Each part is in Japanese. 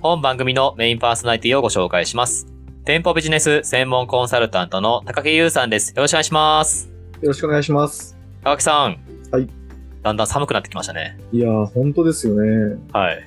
本番組のメインパーソナリティをご紹介します。店舗ビジネス専門コンサルタントの高木優さんです。よろしくお願いします。よろしくお願いします。高木さん。はい。だんだん寒くなってきましたね。いやー、本当ですよね。はい。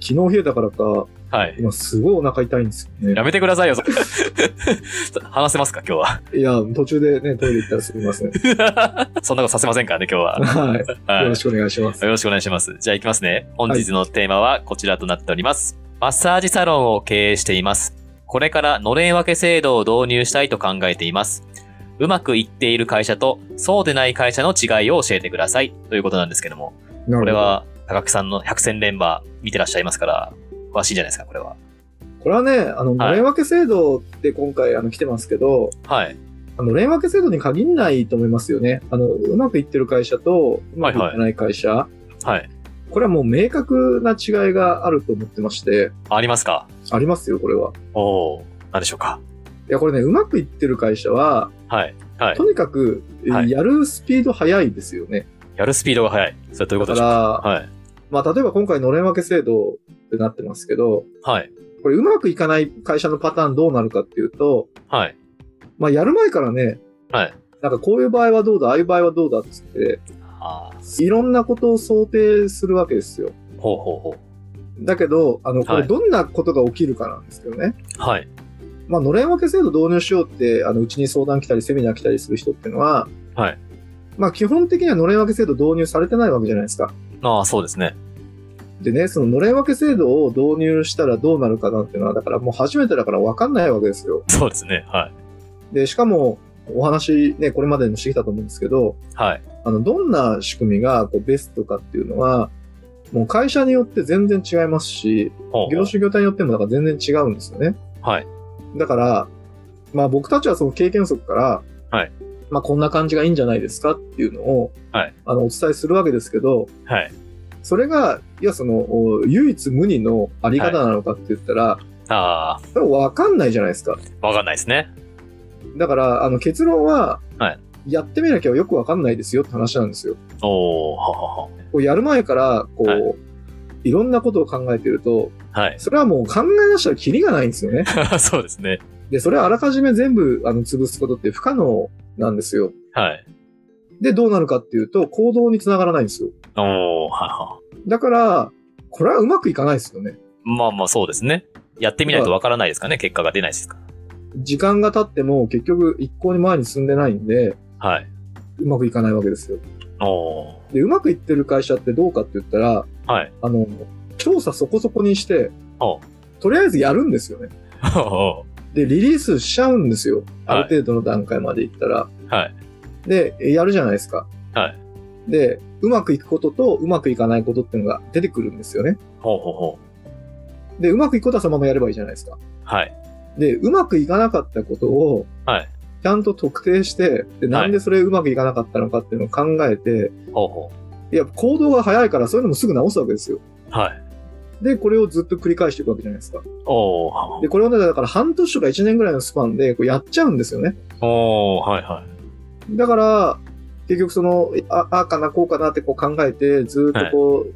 昨日冷えたからか、はい。今すごいお腹痛いんですよね。やめてくださいよ、話せますか、今日は？いや、途中でね、トイレ行ったらすみません。そんなことさせませんからね、今日は。はい。はいよろしくお願いします。よろしくお願いします。じゃあ行きますね。本日のテーマはこちらとなっております。マッサージサロンを経営しています。これからのれん分け制度を導入したいと考えています。うまくいっている会社とそうでない会社の違いを教えてください。ということなんですけども。どこれ。は高木さんの百戦錬磨見てらっしゃいますから、詳しいんじゃないですか、これは。これはね、あの、のれん分け制度って今回あの来てますけど、はい。あの、のれん分け制度に限らないと思いますよね。あの、うまくいってる会社と、うまくいってない会社。はい。これはもう明確な違いがあると思ってまして、ありますか？ありますよ、これは。おー、何でしょうか？いや、これね、うまくいってる会社は、はい。はいと。にかく、はいやるスピード速いですよね。やるスピードが速い。それはどういうことでしょう？だかはい。まあ、例えば今回のれん分け制度ってなってますけど、はい。これうまくいかない会社のパターンどうなるかっていうと、はい。まあ、やる前からね、はい。なんかこういう場合はどうだ、ああいう場合はどうだっつって、いろんなことを想定するわけですよ。ほうほうほだけど、あの、こはいれどんなことが起きるかなんですけどね。う。はい。まあ、のれん分け制度導入しようって、あの、うちに相談来たり、セミナー来たりする人っていうのは、はい。まあ、基本的にはのれん分け制度導入されてないわけじゃないですか。ああ、そうですね。でね、そののれん分け制度を導入したらどうなるかなっていうのは、だからもう初めてだから分かんないわけですよ。そうですね。はい。で、しかも、お話ね、これまでにもしてきたと思うんですけど、はい。あの、どんな仕組みがこうベストかっていうのは、もう会社によって全然違いますし、業種業態によってもだから全然違うんですよね。はい。だから、まあ僕たちはその経験則から、はい。まあこんな感じがいいんじゃないですかっていうのを、はい。あの、お伝えするわけですけど、はい。それが、いや、その、お唯一無二のあり方なのかって言ったら、あそれわかんないじゃないですか。あ、わかんないですね。だから、あの、結論は、はいやってみなきゃよくわかんないですよって話なんですよ。おー、ははは。こうやる前から、こう、はいい、ろんなことを考えてると、はい。それはもう考え出したらキリがないんですよね。そうですね。で、それはあらかじめ全部、あの、潰すことって不可能なんですよ。はい。で、どうなるかっていうと、行動につながらないんですよ。おー、はは。だから、これはうまくいかないですよね。まあまあそうですね。やってみないとわからないですかね。結果が出ないですか時間が経っても結局一向に前に進んでないんで、はい。うまくいかないわけですよ。で、うまくいってる会社ってどうかって言ったら、はい。あの、調査そこそこにして、おとりあえずやるんですよね。おで、リリースしちゃうんですよ。はいある程度の段階までいったら。はい。で、やるじゃないですか。はい。で、うまくいくこととうまくいかないことっていうのが出てくるんですよね。ほうほうほう。で、うまくいくことはそのままやればいいじゃないですか。はい。で、うまくいかなかったことを、はい。ちゃんと特定して、で、なんでそれうまくいかなかったのかっていうのを考えて、ほうほいや、行動が早いからそういうのもすぐ直すわけですよ。う。はい。で、これをずっと繰り返していくわけじゃないですか。おー。で、これをね、だから半年とか1年ぐらいのスパンでこうやっちゃうんですよね。おー、はいはい。だから、結局その、あ、ああかな、こうかなってこう考えて、ずっとこ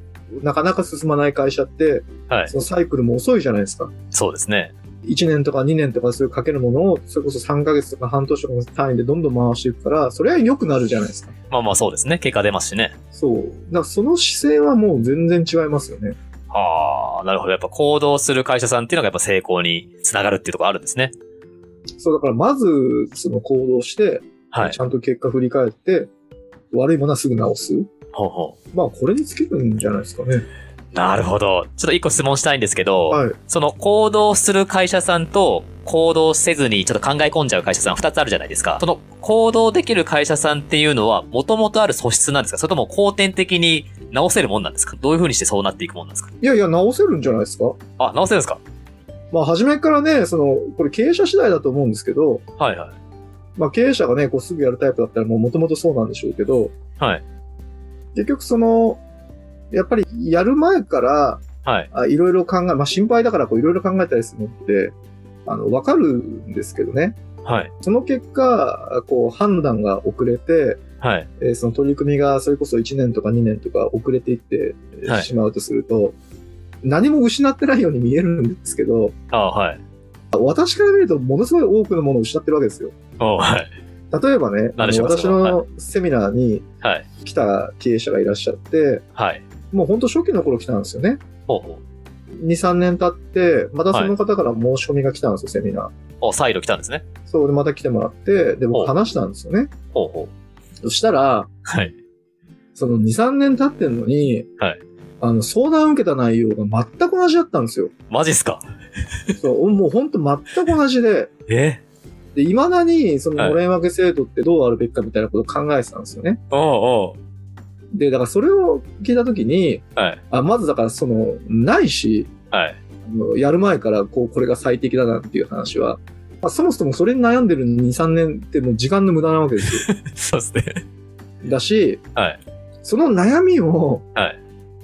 う、なかなか進まない会社って、はい。そのサイクルも遅いじゃないですか。そうですね。1年とか2年とかそういうかけるものを、それこそ3ヶ月とか半年とかの単位でどんどん回していくから、それは良くなるじゃないですか。まあまあそうですね。結果出ますしね。そう。だからその姿勢はもう全然違いますよね。はあ、なるほど。やっぱ行動する会社さんっていうのがやっぱ成功につながるっていうところあるんですね。そう、だからまず、その行動して、はいち。ゃんと結果振り返って、悪いものはすぐ直す。ほうほまあ、これに尽きるんじゃないですかね。う。なるほど。ちょっと一個質問したいんですけど、はい。その行動する会社さんと行動せずにちょっと考え込んじゃう会社さん二つあるじゃないですか。その行動できる会社さんっていうのは元々ある素質なんですか？それとも後天的に直せるもんなんですか？どういう風にしてそうなっていくもんなんですか？いやいや、直せるんじゃないですか。あ、直せるんですか？まあ、初めからね、その、これ経営者次第だと思うんですけど、はいはい。まあ、経営者がね、こうすぐやるタイプだったらもう元々そうなんでしょうけど、はい。結局その、やっぱりやる前から、はい。あいろいろ考え、まあ心配だからこういろいろ考えたりするのって、あの、わかるんですけどね。はい。その結果、こう判断が遅れて、はい。えーその取り組みがそれこそ1年とか2年とか遅れていってしまうとすると、何も失ってないように見えるんですけど、あはい。私から見るとものすごい多くのものを失ってるわけですよ。おはい。例えばね、私のセミナーにはい。来た経営者がいらっしゃって、はい。もう本当初期の頃来たんですよね。ほうほう。2、3年経って、またその方から申し込みが来たんですよ、セミナー。お、再度来たんですね。そうで、また来てもらって、で、僕話したんですよね。ほうほう。そしたら、はい。その2、3年経ってんのに、はいあの、相談を受けた内容が全く同じだったんですよ。マジっすか？そう、もう本当全く同じで、え？で、未だに、そはいの、のれん分け制度ってどうあるべきかみたいなことを考えてたんですよね。おうおで、だからそれを聞いたときに、う。はい。あ、まずだからその、ないし、はい。やる前から、こう、これが最適だなっていう話は、まあ、そもそもそれに悩んでる2、3年ってもう時間の無駄なわけですよ。そうですね。だし、はい。その悩みを、はい。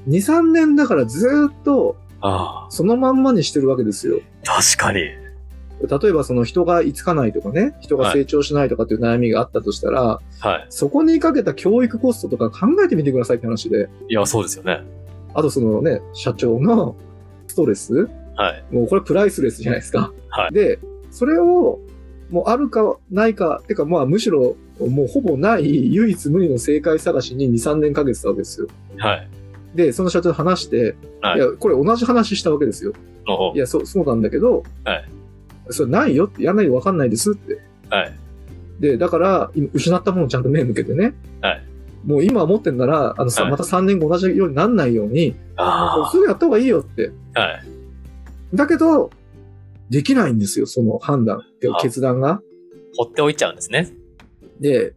2、3年だからずーっと、あそのまんまにしてるわけですよ。あ。確かに。例えばその人が居つかないとかね、人が成長しないとかっていう悩みがあったとしたら、はい。そこにかけた教育コストとか考えてみてくださいって話で、いや、そうですよね。あとそのね、社長のストレスはい。もうこれプライスレスじゃないですか。はいで、それを、もうあるかないか、てかまあむしろもうほぼない唯一無二の正解探しに2、3年かけてたわけですよ。はい。で、その社長と話して、はいい、や、これ同じ話したわけですよ。いや、そう、そうなんだけど、はいそれないよって、やんないとわかんないですって。はい。で、だから、今失ったものをちゃんと目向けてね。はいもう今持ってんなら、あのさ、はいまた3年後同じようになんないように、あすぐやった方がいいよって。あ。はい。だけど、できないんですよ、その判断、あ決断が。放っておいちゃうんですね。で、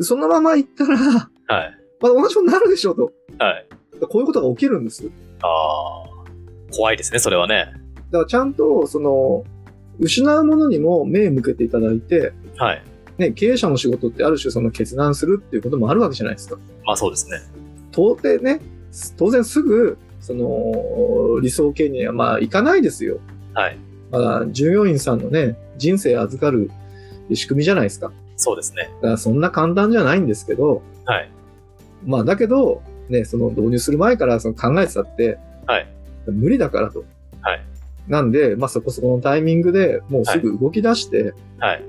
そのまま行ったら、はい。まあ同じことになるでしょうと。はい。こういうことが起きるんです。ああ。怖いですね、それはね。だからちゃんと、その、失うものにも目向けていただいて、はい。ね、経営者の仕事ってある種その決断するっていうこともあるわけじゃないですか。まあそうですね。到底ね、当然すぐ、その、理想形にはまあいかないですよ。はい。まあ、従業員さんのね、人生預かる仕組みじゃないですか。そうですね。だからそんな簡単じゃないんですけど、はい。まあだけど、ね、その導入する前からその考えてたって、はい。無理だからと。はい。なんで、まあそこそこのタイミングでもうすぐ動き出して、はい。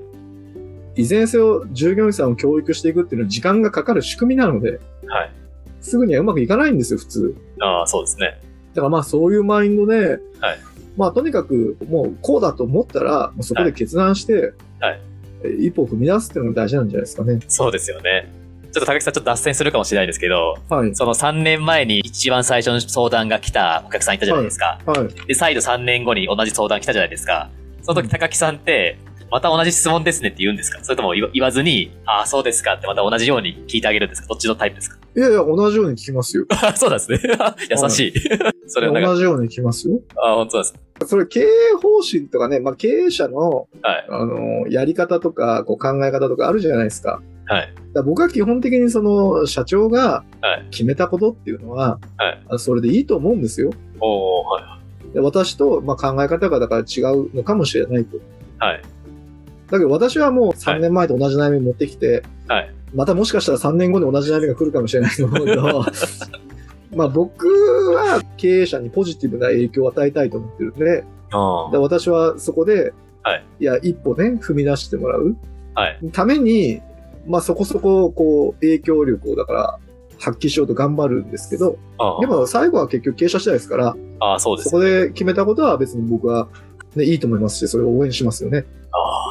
いずれにせよ従業員さんを教育していくっていうのは時間がかかる仕組みなので、はい。すぐにはうまくいかないんですよ、普通。ああ、そうですね。だからまあそういうマインドで、はいまあとにかくもうこうだと思ったら、もうそこで決断して、はいえ一歩踏み出すっていうのが大事なんじゃないですかね。そうですよね。ちょっと高木さんちょっと脱線するかもしれないですけど、はい。その3年前に一番最初の相談が来たお客さんいたじゃないですか。はい。で、再度3年後に同じ相談来たじゃないですか。その時高木さんって、また同じ質問ですねって言うんですか？それとも言わずに、ああ、そうですかってまた同じように聞いてあげるんですか？どっちのタイプですか？いやいや、同じように聞きますよ。あ そうなんですね。優しい。それ同じように聞きますよ。あ本当です。それ経営方針とかね、まあ経営者の、はい。あの、やり方とか、こう考え方とかあるじゃないですか。はい。僕は基本的にその、社長がはい決めたことっていうのは、はいあそれでいいと思うんですよ。おー、はで私と、まあ、考え方がだから違うのかもしれないと。い。はい。だけど私はもう3年前と同じ悩み持ってきて、はい。またもしかしたら3年後に同じ悩みが来るかもしれないと思うけど、まあ僕は経営者にポジティブな影響を与えたいと思ってるんで、あで私はそこで、はい、や、一歩ね、踏み出してもらうはい。ために、まあそこそこ、こう、影響力をだから発揮しようと頑張るんですけど、あでも最後は結局経営者次第ですから、ああ、そうですそこで決めたことは別に僕は、ね、いいと思いますし、それを応援しますよね。ああ。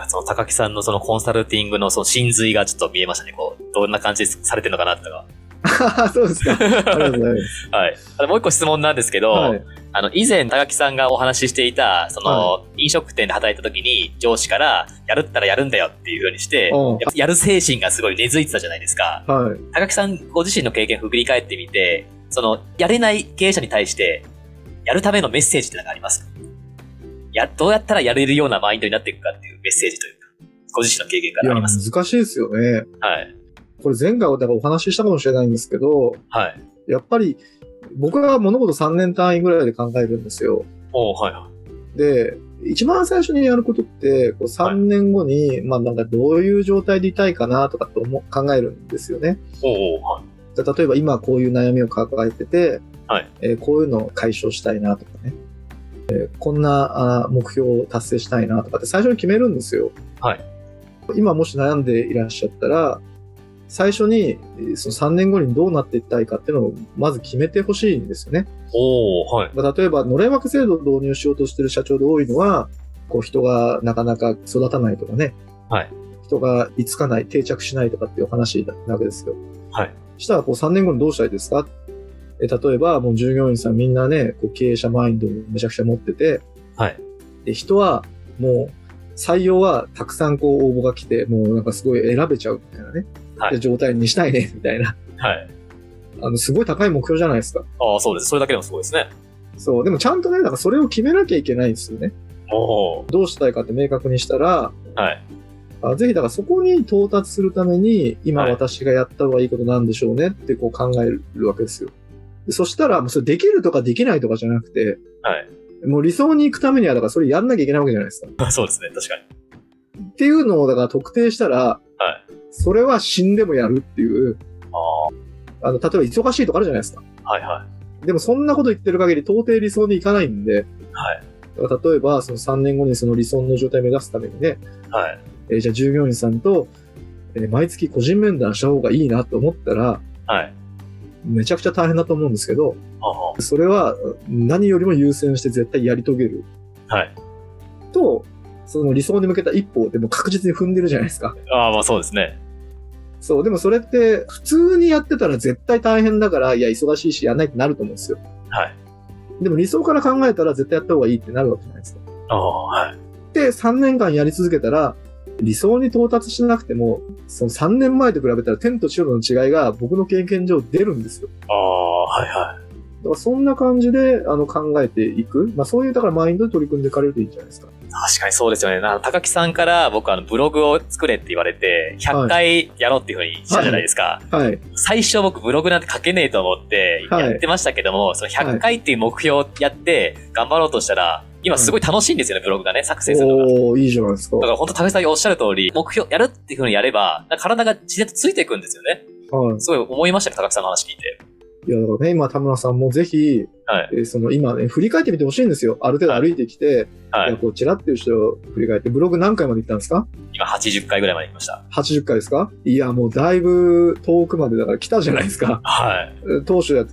かその高木さんのそのコンサルティングのその真髄がちょっと見えましたね。こう、どんな感じでされてるのかなってのが。そうですか。ありがとうございます。はい。もう一個質問なんですけど、はい。あの、以前高木さんがお話ししていた、その、飲食店で働いた時に上司から、やるったらやるんだよっていう風にして、うんやる精神がすごい根付いてたじゃないですか。はい。高木さんご自身の経験を振り返ってみて、その、やれない経営者に対して、やるためのメッセージって何かありますか？や、どうやったらやれるようなマインドになっていくかっていうメッセージというか、ご自身の経験からあります？難しいですよね。はい。これ前回はだからお話ししたかもしれないんですけど、はい。やっぱり僕は物事3年単位ぐらいで考えるんですよ。はいはで、一番最初にやることって、こう3年後に、まあなんかどういう状態でいたいかなとかって思う考えるんですよね。はい。じゃあ例えば今こういう悩みを抱えてて、はいえーこういうのを解消したいなとかね。えーこんなあー目標を達成したいなとかって最初に決めるんですよ。はい。今もし悩んでいらっしゃったら、最初にえーその3年後にどうなっていきたいかっていうのをまず決めてほしいんですよね。おーはい。まあ、例えば、のれん枠制度を導入しようとしてる社長で多いのは、こう人がなかなか育たないとかね。はい。人が居つかない、定着しないとかっていう話なわけですよ。はい。したら、こう3年後にどうしたいですか？え例えば、もう従業員さんみんなね、こう経営者マインドをめちゃくちゃ持ってて、はい。で、人はもう採用はたくさんこう応募が来て、もうなんかすごい選べちゃうみたいなね。はいで状態にしたいね、みたいな。はい。あの、すごい高い目標じゃないですか。ああ、そうです。それだけでもすごいですね。そう。でもちゃんとね、だからそれを決めなきゃいけないんですよね。おーどうしたいかって明確にしたら、はい。あぜひだからそこに到達するために、今はい私がやった方がいいことなんでしょうねってこう考えるわけですよ。でそしたら、もうそれできるとかできないとかじゃなくて、はい。もう理想に行くためには、だからそれやんなきゃいけないわけじゃないですか。そうですね。確かに。っていうのをだから特定したら、はい。それは死んでもやるっていう、ああの、例えば忙しいとかあるじゃないですか。あ。はいはでもそんなこと言ってる限り到底理想に行かないんで、い。はい。だから例えばその3年後にその理想の状態を目指すためにね、はい。えーじゃあ従業員さんと、えー毎月個人面談した方がいいなと思ったら、はい。めちゃくちゃ大変だと思うんですけど、ああ。それは何よりも優先して絶対やり遂げるはい。と、その理想に向けた一歩をでも確実に踏んでるじゃないですか。ああ、まあそうですね。そう、でもそれって普通にやってたら絶対大変だから、いや、忙しいしやんないってなると思うんですよ。はい。でも理想から考えたら絶対やった方がいいってなるわけじゃないですか。ああ、はい。で、3年間やり続けたら、理想に到達しなくても、その3年前と比べたら天と地の違いが僕の経験上出るんですよ。ああ、はいはい。だからそんな感じであの考えていく。まあそういうだからマインドで取り組んでいかれるといいんじゃないですか。確かにそうですよね。な高木さんから僕あのブログを作れって言われて、100回やろうっていうふうにしたじゃないですか。はい。最初僕ブログなんて書けねえと思ってはいやってましたけども、その100回っていう目標をやって頑張ろうとしたら、今すごい楽しいんですよね、ブログがね、作成するのが。おー、いいじゃないですか。だから本当高木さんがおっしゃる通り、目標やるっていうふうにやれば、体が自然とついていくんですよね。はい。すごい思いましたね、高木さんの話聞いて。いや、だからね、今田村さんもぜひ、はい。えーその今ね、振り返ってみてほしいんですよ。ある程度歩いてきて、はいい。やこうちらっていう人を振り返って、ブログ何回まで行ったんですか？今80回ぐらいまで行きました。?80 回ですか？いや、もうだいぶ遠くまでだから来たじゃないですか。はい。当初だと、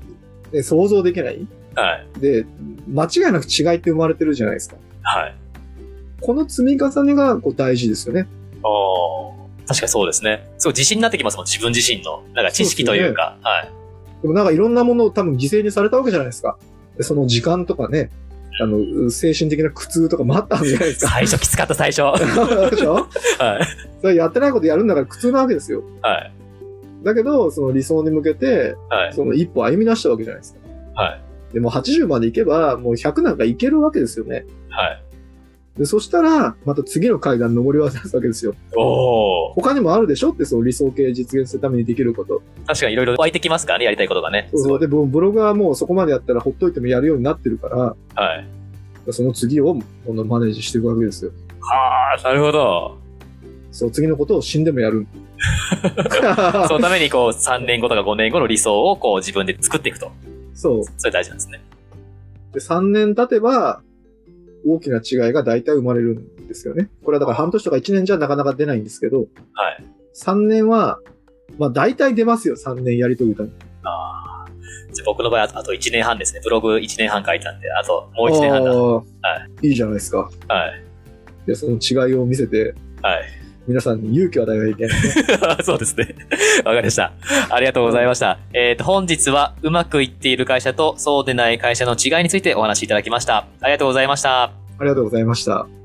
ね、想像できないはい。で、間違いなく違いって生まれてるじゃないですか。はい。この積み重ねがこう大事ですよね。おー確かにそうですね。すごい自信になってきますもん、自分自身の。なんか知識というか。はい。でもなんかいろんなものを多分犠牲にされたわけじゃないですか。でその時間とかね、あの、精神的な苦痛とかもあったんじゃないですか。最初きつかった、最初。は でしょ？い。それやってないことやるんだから苦痛なわけですよ。はい。だけど、その理想に向けて、はい。その一歩歩み出したわけじゃないですか。はい。でも80まで行けば、もう100なんかいけるわけですよね。はい。で、そしたら、また次の階段登り渡すわけですよ。おー他にもあるでしょ？って、その理想形実現するためにできること。確かにいろいろ湧いてきますからね、やりたいことがね。そうそう。で、ブログはもうそこまでやったらほっといてもやるようになってるから、はい。その次をこのマネージしていくわけですよ。はあ、なるほど。そう、次のことを死んでもやる。そのためにこう、3年後とか5年後の理想をこう自分で作っていくと。そう。それ大事なんですね。で、3年経てば、大きな違いが大体生まれるんですよね。これはだから半年とか1年じゃなかなか出ないんですけど、はい。3年はまあ大体出ますよ、3年やり遂げたら。ああ。じゃあ僕の場合あとあと1年半ですね。ブログ1年半書いたんで、あともう1年半だ。はいいいじゃないですか。はい。で、その違いを見せて、はい。皆さんに勇気を与えなきゃいけない。そうですね。わかりました。ありがとうございました。えっ、と、本日はうまくいっている会社とそうでない会社の違いについてお話しいただきました。ありがとうございました。ありがとうございました。